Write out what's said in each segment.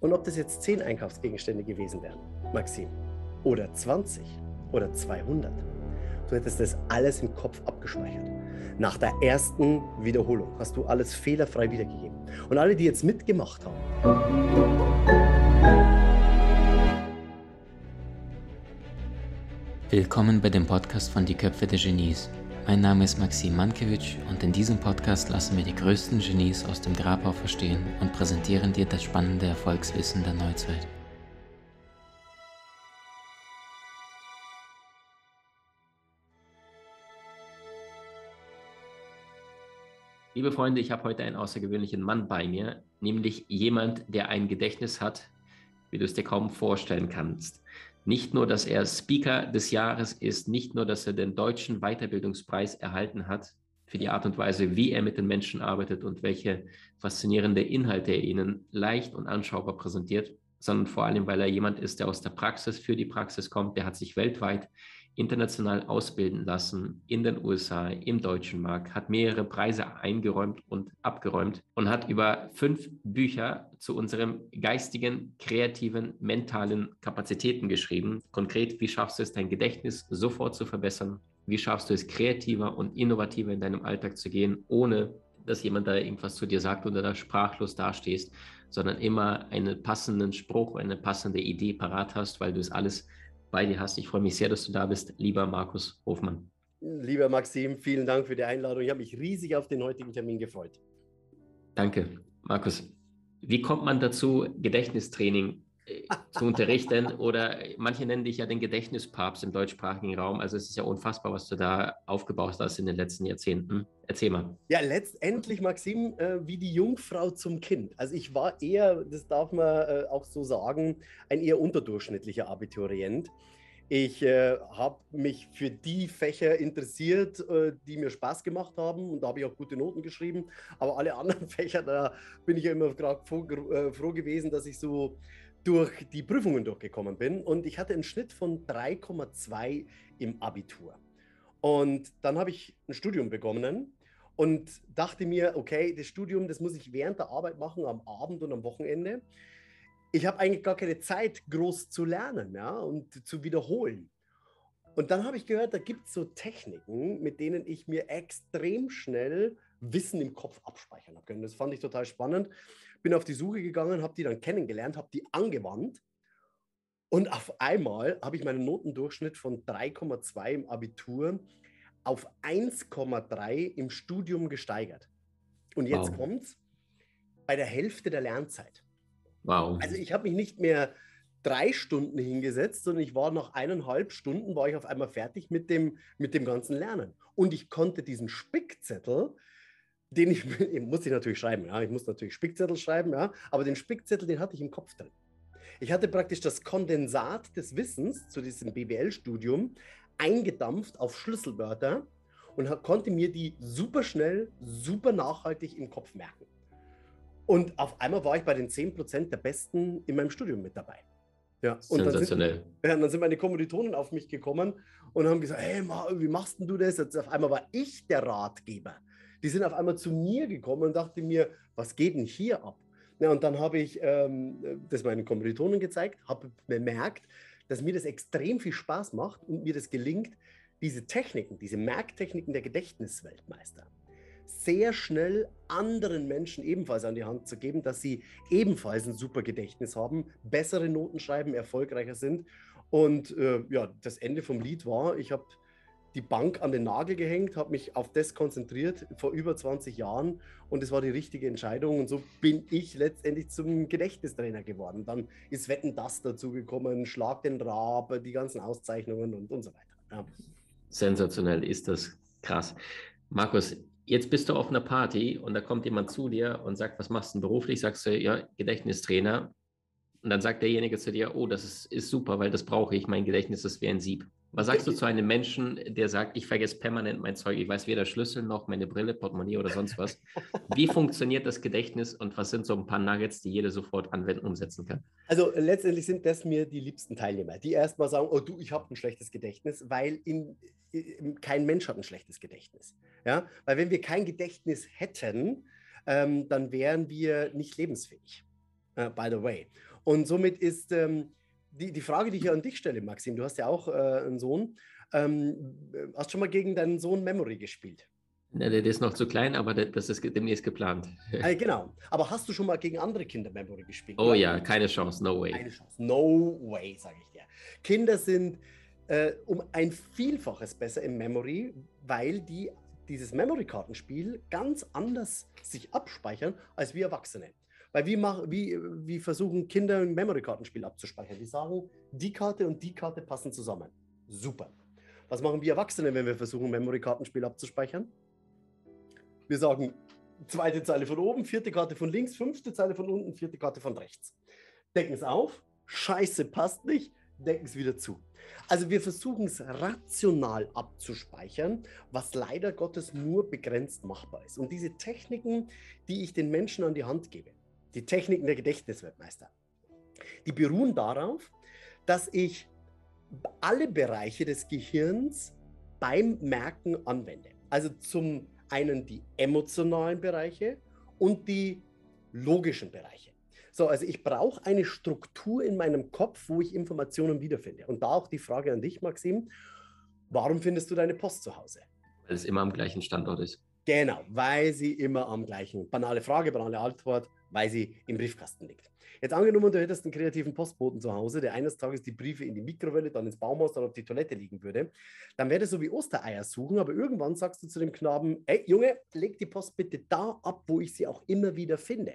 Und ob das jetzt 10 Einkaufsgegenstände gewesen wären, Maxim, oder 20 oder 200, du hättest das alles im Kopf abgespeichert. Nach der ersten Wiederholung hast du alles fehlerfrei wiedergegeben. Und alle, die jetzt mitgemacht haben, Willkommen bei dem Podcast von Die Köpfe der Genies. Mein Name ist Maxim Mankewitsch und in diesem Podcast lassen wir die größten Genies aus dem Grabau verstehen und präsentieren dir das spannende Erfolgswissen der Neuzeit. Liebe Freunde, ich habe heute einen außergewöhnlichen Mann bei mir, nämlich jemand, der ein Gedächtnis hat, wie du es dir kaum vorstellen kannst. Nicht nur, dass er Speaker des Jahres ist, nicht nur, dass er den deutschen Weiterbildungspreis erhalten hat für die Art und Weise, wie er mit den Menschen arbeitet und welche faszinierende Inhalte er ihnen leicht und anschaubar präsentiert, sondern vor allem, weil er jemand ist, der aus der Praxis für die Praxis kommt, der hat sich weltweit international ausbilden lassen in den USA, im deutschen Markt, hat mehrere Preise eingeräumt und abgeräumt und hat über fünf Bücher zu unserem geistigen, kreativen, mentalen Kapazitäten geschrieben. Konkret, wie schaffst du es, dein Gedächtnis sofort zu verbessern? Wie schaffst du es, kreativer und innovativer in deinem Alltag zu gehen, ohne dass jemand da irgendwas zu dir sagt oder da sprachlos dastehst, sondern immer einen passenden Spruch, eine passende Idee parat hast, weil du es alles bei dir hast. Ich freue mich sehr, dass du da bist, lieber Markus Hofmann. Lieber Maxim, vielen Dank für die Einladung. Ich habe mich riesig auf den heutigen Termin gefreut. Danke, Markus. Wie kommt man dazu, Gedächtnistraining zu unterrichten oder manche nennen dich ja den Gedächtnispapst im deutschsprachigen Raum. Also es ist ja unfassbar, was du da aufgebaut hast in den letzten Jahrzehnten. Erzähl mal. Ja, letztendlich, Maxim, äh, wie die Jungfrau zum Kind. Also ich war eher, das darf man äh, auch so sagen, ein eher unterdurchschnittlicher Abiturient. Ich äh, habe mich für die Fächer interessiert, äh, die mir Spaß gemacht haben und da habe ich auch gute Noten geschrieben. Aber alle anderen Fächer, da bin ich ja immer gerade froh, äh, froh gewesen, dass ich so durch die Prüfungen durchgekommen bin und ich hatte einen Schnitt von 3,2 im Abitur. Und dann habe ich ein Studium begonnen und dachte mir, okay, das Studium, das muss ich während der Arbeit machen, am Abend und am Wochenende. Ich habe eigentlich gar keine Zeit, groß zu lernen ja, und zu wiederholen. Und dann habe ich gehört, da gibt es so Techniken, mit denen ich mir extrem schnell Wissen im Kopf abspeichern habe können. Das fand ich total spannend bin auf die Suche gegangen, habe die dann kennengelernt, habe die angewandt und auf einmal habe ich meinen Notendurchschnitt von 3,2 im Abitur auf 1,3 im Studium gesteigert. Und jetzt wow. kommt's bei der Hälfte der Lernzeit. Wow. Also ich habe mich nicht mehr drei Stunden hingesetzt, sondern ich war nach eineinhalb Stunden war ich auf einmal fertig mit dem, mit dem ganzen Lernen. Und ich konnte diesen Spickzettel, den ich, muss ich natürlich schreiben, ja, ich muss natürlich Spickzettel schreiben, ja, aber den Spickzettel, den hatte ich im Kopf drin. Ich hatte praktisch das Kondensat des Wissens zu diesem BWL-Studium eingedampft auf Schlüsselwörter und konnte mir die super schnell, super nachhaltig im Kopf merken. Und auf einmal war ich bei den 10% der Besten in meinem Studium mit dabei. Ja, und Sensationell. Dann sind, ja, dann sind meine Kommilitonen auf mich gekommen und haben gesagt, hey, wie machst denn du das? Jetzt auf einmal war ich der Ratgeber die sind auf einmal zu mir gekommen und dachte mir, was geht denn hier ab? Ja, und dann habe ich ähm, das meinen Kommilitonen gezeigt, habe bemerkt, dass mir das extrem viel Spaß macht und mir das gelingt, diese Techniken, diese Merktechniken der Gedächtnisweltmeister sehr schnell anderen Menschen ebenfalls an die Hand zu geben, dass sie ebenfalls ein super Gedächtnis haben, bessere Noten schreiben, erfolgreicher sind. Und äh, ja, das Ende vom Lied war, ich habe die Bank an den Nagel gehängt, habe mich auf das konzentriert vor über 20 Jahren und es war die richtige Entscheidung und so bin ich letztendlich zum Gedächtnistrainer geworden. Dann ist Wetten das dazu gekommen, Schlag den Rab, die ganzen Auszeichnungen und, und so weiter. Ja. Sensationell ist das krass. Markus, jetzt bist du auf einer Party und da kommt jemand zu dir und sagt, was machst du denn beruflich? Sagst du, ja, Gedächtnistrainer. Und dann sagt derjenige zu dir, oh, das ist, ist super, weil das brauche ich, mein Gedächtnis ist wie ein Sieb. Was sagst du zu einem Menschen, der sagt, ich vergesse permanent mein Zeug, ich weiß weder Schlüssel noch meine Brille, Portemonnaie oder sonst was. Wie funktioniert das Gedächtnis und was sind so ein paar Nuggets, die jeder sofort anwenden, umsetzen kann? Also letztendlich sind das mir die liebsten Teilnehmer, die erstmal sagen, oh du, ich habe ein schlechtes Gedächtnis, weil in, in, kein Mensch hat ein schlechtes Gedächtnis. Ja? Weil wenn wir kein Gedächtnis hätten, ähm, dann wären wir nicht lebensfähig. uh, by the way. Und somit ist ähm, die, die Frage, die ich an dich stelle, Maxim, du hast ja auch äh, einen Sohn. Ähm, hast schon mal gegen deinen Sohn Memory gespielt? Ja, der, der, ist noch zu klein, aber das ist demnächst geplant. Äh, genau. Aber hast du schon mal gegen andere Kinder Memory gespielt? Oh ja, keine Chance, no way. Keine Chance, no way, sage ich dir. Kinder sind äh, um ein Vielfaches besser im Memory, weil die dieses Memory-Kartenspiel ganz anders sich abspeichern als wir Erwachsene. Weil wie, machen, wie, wie versuchen Kinder ein Memory-Kartenspiel abzuspeichern? Die sagen, die Karte und die Karte passen zusammen. Super. Was machen wir Erwachsene, wenn wir versuchen, ein Memory-Kartenspiel abzuspeichern? Wir sagen, zweite Zeile von oben, vierte Karte von links, fünfte Zeile von unten, vierte Karte von rechts. Decken es auf, scheiße, passt nicht, decken es wieder zu. Also wir versuchen es rational abzuspeichern, was leider Gottes nur begrenzt machbar ist. Und diese Techniken, die ich den Menschen an die Hand gebe, die Techniken der Gedächtnisweltmeister. Die beruhen darauf, dass ich alle Bereiche des Gehirns beim Merken anwende. Also zum einen die emotionalen Bereiche und die logischen Bereiche. So, also ich brauche eine Struktur in meinem Kopf, wo ich Informationen wiederfinde. Und da auch die Frage an dich, Maxim, warum findest du deine Post zu Hause? Weil es immer am gleichen Standort ist. Genau, weil sie immer am gleichen. Banale Frage, banale Antwort weil sie im Briefkasten liegt. Jetzt angenommen, du hättest einen kreativen Postboten zu Hause, der eines Tages die Briefe in die Mikrowelle, dann ins Baumhaus, dann auf die Toilette liegen würde, dann wäre das so wie Ostereier suchen, aber irgendwann sagst du zu dem Knaben, ey Junge, leg die Post bitte da ab, wo ich sie auch immer wieder finde.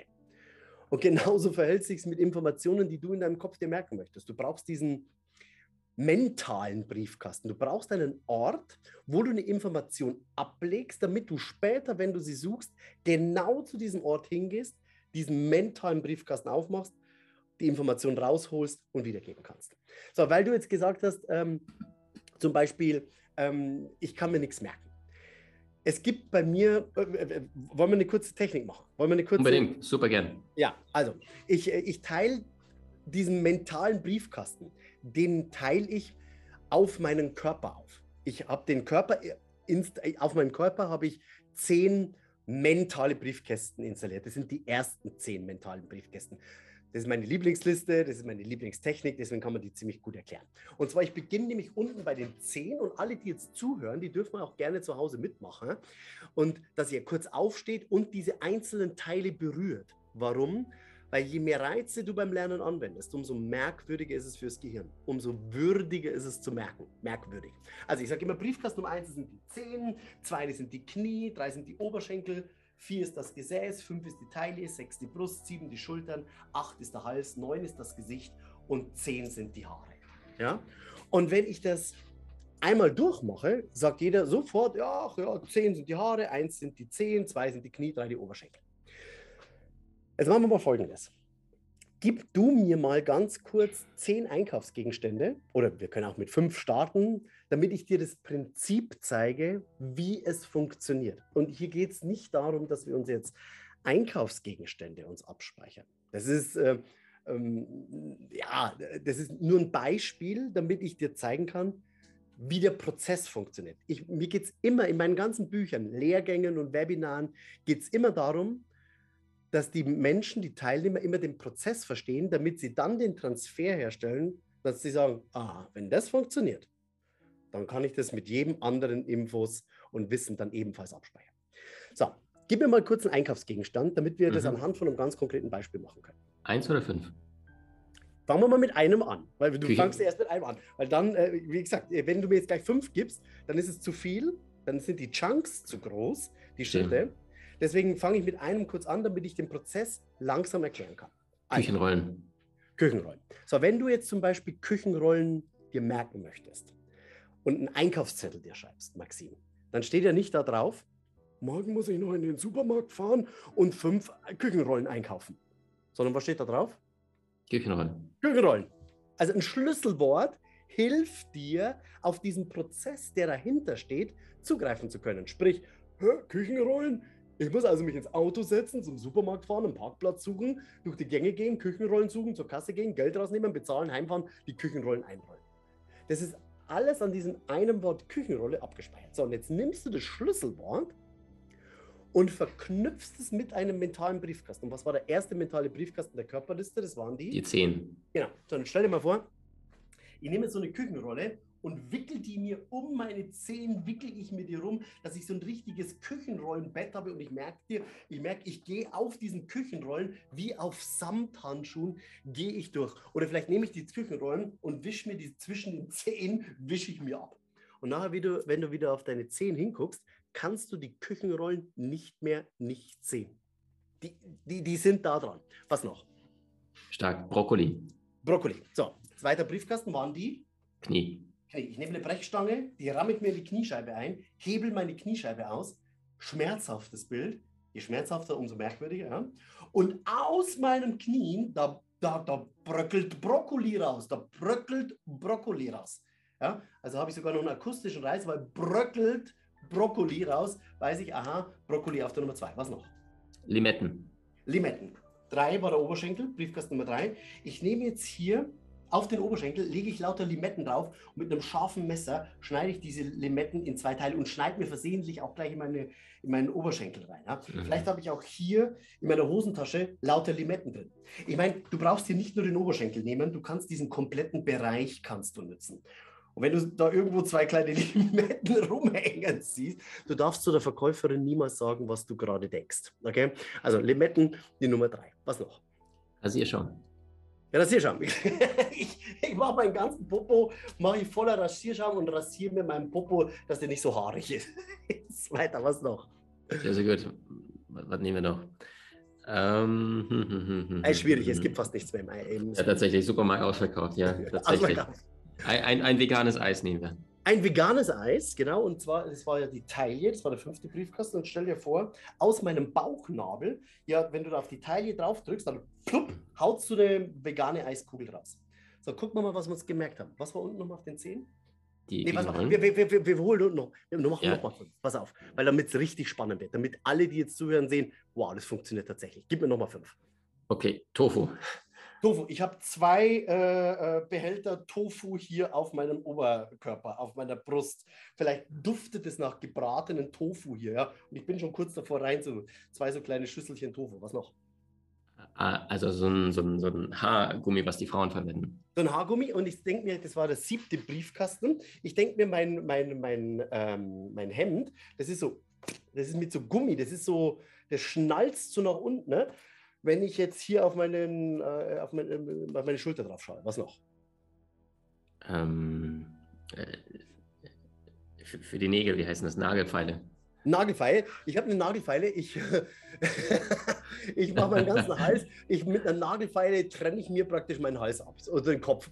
Und genauso verhält sich es mit Informationen, die du in deinem Kopf dir merken möchtest. Du brauchst diesen mentalen Briefkasten. Du brauchst einen Ort, wo du eine Information ablegst, damit du später, wenn du sie suchst, genau zu diesem Ort hingehst diesen mentalen Briefkasten aufmachst, die Information rausholst und wiedergeben kannst. So, weil du jetzt gesagt hast, ähm, zum Beispiel, ähm, ich kann mir nichts merken. Es gibt bei mir, äh, äh, äh, wollen wir eine kurze Technik machen? Wollen wir eine kurze, Unbedingt, super gern. Ja, also ich, äh, ich teile diesen mentalen Briefkasten, den teile ich auf meinen Körper auf. Ich habe den Körper, auf meinem Körper habe ich zehn mentale Briefkästen installiert. Das sind die ersten zehn mentalen Briefkästen. Das ist meine Lieblingsliste, das ist meine Lieblingstechnik, deswegen kann man die ziemlich gut erklären. Und zwar, ich beginne nämlich unten bei den zehn und alle, die jetzt zuhören, die dürfen auch gerne zu Hause mitmachen. Und dass ihr kurz aufsteht und diese einzelnen Teile berührt. Warum? Weil je mehr Reize du beim Lernen anwendest, umso merkwürdiger ist es fürs Gehirn. Umso würdiger ist es zu merken. Merkwürdig. Also ich sage immer, Briefkasten Nummer 1 sind die Zehen, 2 sind die Knie, 3 sind die Oberschenkel, 4 ist das Gesäß, 5 ist die Taille, 6 die Brust, 7 die Schultern, 8 ist der Hals, 9 ist das Gesicht und 10 sind die Haare. Ja? Und wenn ich das einmal durchmache, sagt jeder sofort, ja, ja, 10 sind die Haare, 1 sind die Zehen, 2 sind die Knie, 3 die Oberschenkel. Jetzt machen wir mal Folgendes. Gib du mir mal ganz kurz zehn Einkaufsgegenstände oder wir können auch mit fünf starten, damit ich dir das Prinzip zeige, wie es funktioniert. Und hier geht es nicht darum, dass wir uns jetzt Einkaufsgegenstände uns abspeichern. Das ist äh, ähm, ja, das ist nur ein Beispiel, damit ich dir zeigen kann, wie der Prozess funktioniert. Ich, mir geht es immer in meinen ganzen Büchern, Lehrgängen und Webinaren, geht es immer darum, dass die Menschen, die Teilnehmer immer den Prozess verstehen, damit sie dann den Transfer herstellen, dass sie sagen, ah, wenn das funktioniert, dann kann ich das mit jedem anderen Infos und Wissen dann ebenfalls abspeichern. So, gib mir mal kurz einen Einkaufsgegenstand, damit wir mhm. das anhand von einem ganz konkreten Beispiel machen können. Eins oder fünf? Fangen wir mal mit einem an, weil du Küche. fangst erst mit einem an. Weil dann, äh, wie gesagt, äh, wenn du mir jetzt gleich fünf gibst, dann ist es zu viel, dann sind die Chunks zu groß, die Schritte. Deswegen fange ich mit einem kurz an, damit ich den Prozess langsam erklären kann. Also, Küchenrollen. Küchenrollen. So, wenn du jetzt zum Beispiel Küchenrollen dir merken möchtest und einen Einkaufszettel dir schreibst, Maxim, dann steht ja nicht da drauf, morgen muss ich noch in den Supermarkt fahren und fünf Küchenrollen einkaufen. Sondern was steht da drauf? Küchenrollen. Küchenrollen. Also ein Schlüsselwort hilft dir, auf diesen Prozess, der dahinter steht, zugreifen zu können. Sprich, Küchenrollen, ich muss also mich ins Auto setzen, zum Supermarkt fahren, einen Parkplatz suchen, durch die Gänge gehen, Küchenrollen suchen, zur Kasse gehen, Geld rausnehmen, bezahlen, heimfahren, die Küchenrollen einrollen. Das ist alles an diesem einen Wort Küchenrolle abgespeichert. So, und jetzt nimmst du das Schlüsselwort und verknüpfst es mit einem mentalen Briefkasten. Und was war der erste mentale Briefkasten der Körperliste? Das waren die? Die zehn. Genau. So, dann stell dir mal vor, ich nehme jetzt so eine Küchenrolle und wickel die mir um meine Zehen, wickel ich mir die rum, dass ich so ein richtiges Küchenrollenbett habe und ich merke dir, ich merke, ich gehe auf diesen Küchenrollen wie auf Samthandschuhen gehe ich durch. Oder vielleicht nehme ich die Küchenrollen und wische mir die zwischen den Zehen, wische ich mir ab. Und nachher, wie du, wenn du wieder auf deine Zehen hinguckst, kannst du die Küchenrollen nicht mehr nicht sehen. Die, die, die sind da dran. Was noch? Stark. Brokkoli. Brokkoli. So, zweiter Briefkasten waren die Knie. Okay, ich nehme eine Brechstange, die ramme ich mir die Kniescheibe ein, hebel meine Kniescheibe aus. Schmerzhaftes Bild. Je schmerzhafter, umso merkwürdiger. Ja? Und aus meinen Knien, da, da, da bröckelt Brokkoli raus. Da bröckelt Brokkoli raus. Ja? Also habe ich sogar noch einen akustischen Reiz, weil bröckelt Brokkoli raus, weiß ich, aha, Brokkoli auf der Nummer zwei. Was noch? Limetten. Limetten. Drei war der Oberschenkel, Briefkasten Nummer drei. Ich nehme jetzt hier auf den Oberschenkel, lege ich lauter Limetten drauf und mit einem scharfen Messer schneide ich diese Limetten in zwei Teile und schneide mir versehentlich auch gleich in, meine, in meinen Oberschenkel rein. Ja? Mhm. Vielleicht habe ich auch hier in meiner Hosentasche lauter Limetten drin. Ich meine, du brauchst hier nicht nur den Oberschenkel nehmen, du kannst diesen kompletten Bereich kannst du nutzen. Und wenn du da irgendwo zwei kleine Limetten rumhängen siehst, du darfst zu der Verkäuferin niemals sagen, was du gerade denkst. Okay? Also Limetten, die Nummer drei. Was noch? Rasierschaum. Ja, Rasierschaum. ich, ich mache meinen ganzen Popo, mache ich voller Rasierschaum und rasiere mir meinen Popo, dass der nicht so haarig ist. Weiter, was noch? Sehr, sehr gut. Was nehmen wir noch? Ähm, hm, hm, hm, hm, schwierig, es gibt fast nichts mehr im Ja, tatsächlich, Supermarkt ausverkauft, ja. Tatsächlich. Ausverkauft. Ein, ein, ein, veganes Eis nehmen wir. Ein veganes Eis, genau. Und zwar, das war ja die Taille, das war der fünfte Briefkasten. Und stell dir vor, aus meinem Bauchnabel, ja, wenn du da auf die Taille drauf drückst, dann plupp, haut du eine vegane Eiskugel raus. So, gucken wir mal, was wir uns gemerkt haben. Was war unten nochmal auf den Zehen? Die nee, was, wir, wir, wir, wir, holen unten noch. Wir machen ja. nochmal fünf. Pass auf, weil damit es richtig spannend wird. Damit alle, die jetzt zuhören, sehen, wow, das funktioniert tatsächlich. Gib mir nochmal fünf. Okay, Tofu. Tofu. Ich habe zwei äh, äh, Behälter Tofu hier auf meinem Oberkörper, auf meiner Brust. Vielleicht duftet es nach gebratenen Tofu hier, ja. Und ich bin schon kurz davor rein, so zwei so kleine Schüsselchen Tofu. Was noch? Ah, also so ein, so, ein, so ein Haargummi, was die Frauen verwenden. So ein Haargummi und ich denke mir, das war der siebte Briefkasten. Ich denke mir, mein, mein, mein, ähm, mein Hemd, das ist so, das ist mit so Gummi, das ist so, das schnalzt so nach unten. Ne? Wenn ich jetzt hier auf, meinen, äh, auf, meine, äh, auf meine Schulter drauf schaue? Was noch? Ähm, äh, für, für, die Nägel, wie heißen das? Nagelfeile. Nagelfeile. Ich habe eine Nagelfeile. Ich, ich mache meinen ganzen Hals. Ich, mit einer Nagelfeile trenne ich mir praktisch meinen Hals ab oder den Kopf.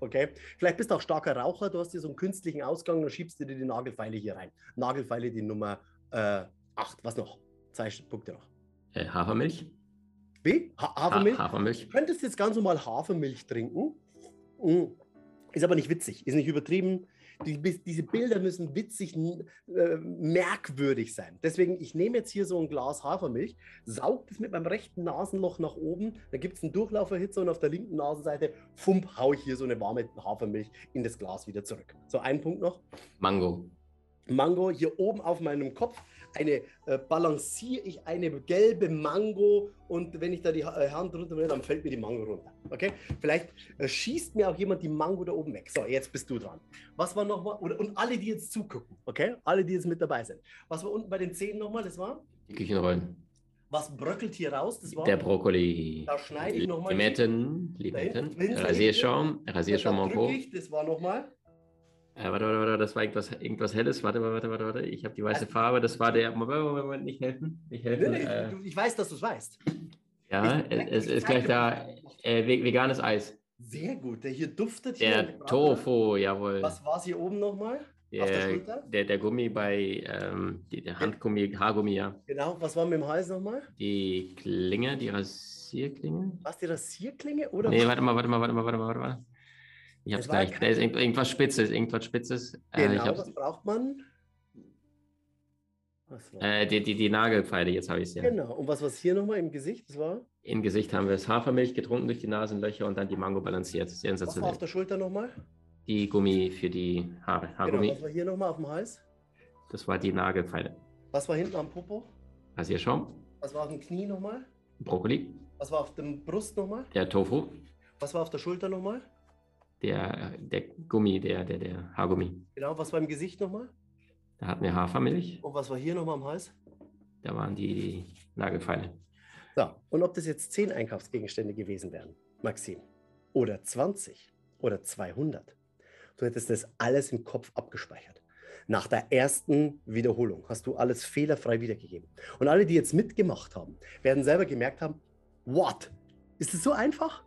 Okay. Vielleicht bist du auch starker Raucher. Du hast hier so einen künstlichen Ausgang. Dann schiebst du dir die Nagelfeile hier rein. Nagelfeile die Nummer 8. Äh, Was noch? Zwei Punkte noch. Äh, Hafermilch. Wie? Ha Hafermilch? Ha Hafermilch. Du könntest jetzt ganz normal Hafermilch trinken. Mm. Ist aber nicht witzig, ist nicht übertrieben. Die, diese Bilder müssen witzig, äh, merkwürdig sein. Deswegen, ich nehme jetzt hier so ein Glas Hafermilch, saug das mit meinem rechten Nasenloch nach oben, da gibt es einen Durchlauferhitzer und auf der linken Nasenseite, fump, haue ich hier so eine warme Hafermilch in das Glas wieder zurück. So, ein Punkt noch. Mango. Mango hier oben auf meinem Kopf eine äh, balanciere ich eine gelbe Mango und wenn ich da die äh, Hand runter will, dann fällt mir die Mango runter. Okay? Vielleicht äh, schießt mir auch jemand die Mango da oben weg. So, jetzt bist du dran. Was war nochmal? Und alle, die jetzt zugucken, okay? Alle, die jetzt mit dabei sind. Was war unten bei den Zähnen nochmal? Das war? Die Küchenrollen. Was bröckelt hier raus? Das war? Der Brokkoli. Da schneide ich nochmal. Limetten, Limetten. Rasierschaum, Rasierschaum Mango. Das war nochmal. Äh, warte, warte, warte, das war irgendwas, irgendwas Helles. Warte, warte, warte, warte. Ich habe die weiße also, Farbe. Das war der. Moment, Moment, nicht helfen. Nicht helfen. Nee, nee, äh, ich weiß, dass du es weißt. Ja, ich, es, ist gleich da. Äh, veganes Eis. Sehr gut. Der hier duftet. Der hier Tofu, jawohl. Was war es hier oben nochmal? Der, der, der, der, Gummi bei, ähm, der Handgummi, Haargummi, ja. Genau, was war mit dem Hals nochmal? Die Klinge, die Rasierklinge. Was, die Rasierklinge? Oder nee, warte mal, warte mal, warte mal, warte mal, warte mal. Ich habe es gleich. Da ist irgendwas Spitzes, irgendwas Spitzes. Äh, genau, äh, was braucht man? Äh, die, die, die Nagelpfeile, jetzt habe ich es ja. Genau. Und was war hier nochmal im Gesicht? Das war? Im Gesicht haben wir es Hafermilch getrunken durch die Nasenlöcher und dann die Mango balanciert. Sensationell. Was war auf der Schulter nochmal? Die Gummi für die Haare. Haargummi. Genau, was war hier nochmal auf dem Hals? Das war die Nagelpfeile. Was war hinten am Popo? Rasierschaum. Was war auf dem Knie nochmal? Brokkoli. Was war auf dem Brust nochmal? Der Tofu. Was war auf der Schulter nochmal? Der, der Gummi, der, der, der Haargummi. Genau, was war im Gesicht nochmal? Da hatten wir Hafermilch. Und was war hier nochmal am Hals? Da waren die Nagelfeile. So, und ob das jetzt 10 Einkaufsgegenstände gewesen wären, Maxim, oder 20 oder 200, du hättest das alles im Kopf abgespeichert. Nach der ersten Wiederholung hast du alles fehlerfrei wiedergegeben. Und alle, die jetzt mitgemacht haben, werden selber gemerkt haben, what? Ist es so einfach?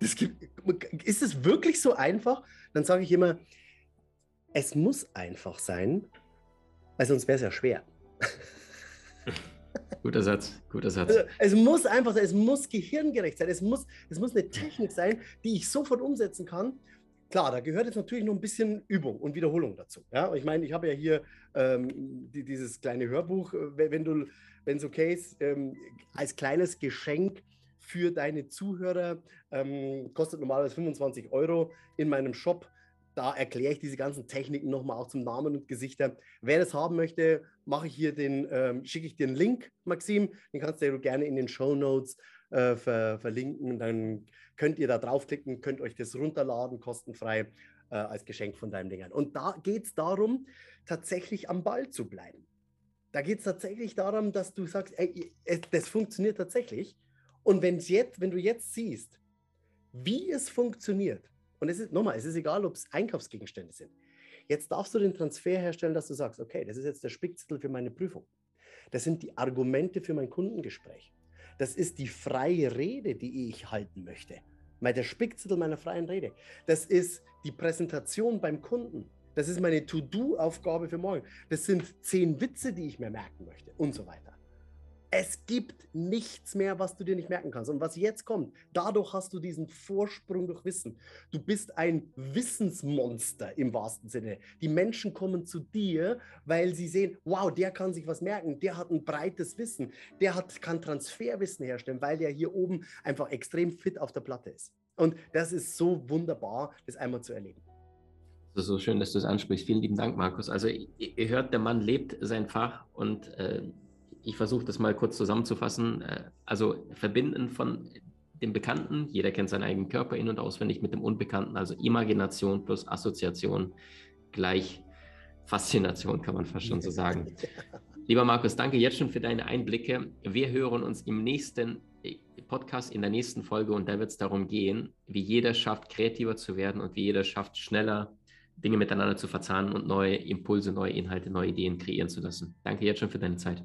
Das gibt, ist es wirklich so einfach? Dann sage ich immer, es muss einfach sein, weil sonst wäre es ja schwer. Guter Satz, guter Satz. Also, es muss einfach sein, es muss gehirngerecht sein, es muss, es muss eine Technik sein, die ich sofort umsetzen kann. Klar, da gehört jetzt natürlich noch ein bisschen Übung und Wiederholung dazu. Ja? Ich meine, ich habe ja hier ähm, die, dieses kleine Hörbuch, äh, wenn du, wenn es okay ist, ähm, als kleines Geschenk für deine Zuhörer, ähm, kostet normalerweise 25 Euro in meinem Shop da erkläre ich diese ganzen Techniken nochmal auch zum Namen und Gesichter. Wer das haben möchte, mache ich hier den, ähm, schicke ich dir einen Link, Maxim. Den kannst du gerne in den Show Notes äh, ver verlinken. Dann könnt ihr da draufklicken, könnt euch das runterladen, kostenfrei äh, als Geschenk von deinem Dingern. Und da geht es darum, tatsächlich am Ball zu bleiben. Da geht es tatsächlich darum, dass du sagst, ey, das funktioniert tatsächlich. Und wenn's jetzt, wenn du jetzt siehst, wie es funktioniert, und es ist, nochmal, es ist egal, ob es Einkaufsgegenstände sind. Jetzt darfst du den Transfer herstellen, dass du sagst, okay, das ist jetzt der Spickzettel für meine Prüfung. Das sind die Argumente für mein Kundengespräch. Das ist die freie Rede, die ich halten möchte. Der Spickzettel meiner freien Rede. Das ist die Präsentation beim Kunden. Das ist meine To-Do-Aufgabe für morgen. Das sind zehn Witze, die ich mir merken möchte und so weiter. Es gibt nichts mehr, was du dir nicht merken kannst. Und was jetzt kommt, dadurch hast du diesen Vorsprung durch Wissen. Du bist ein Wissensmonster im wahrsten Sinne. Die Menschen kommen zu dir, weil sie sehen, wow, der kann sich was merken, der hat ein breites Wissen, der hat, kann Transferwissen herstellen, weil der hier oben einfach extrem fit auf der Platte ist. Und das ist so wunderbar, das einmal zu erleben. Das ist so schön, dass du es ansprichst. Vielen lieben Dank, Markus. Also ihr hört, der Mann lebt sein Fach und äh, ich versuche das mal kurz zusammenzufassen. Äh, also Verbinden von dem Bekannten, jeder kennt seinen eigenen Körper in- und auswendig mit dem Unbekannten, also Imagination plus Assoziation gleich Faszination, kann man fast schon so sagen. Lieber Markus, danke jetzt schon für deine Einblicke. Wir hören uns im nächsten äh, Podcast in der nächsten Folge und da wird es darum gehen, wie jeder schafft, kreativer zu werden und wie jeder schafft, schneller Dinge miteinander zu verzahnen und neue Impulse, neue Inhalte, neue Ideen kreieren zu lassen. Danke jetzt schon für deine Zeit.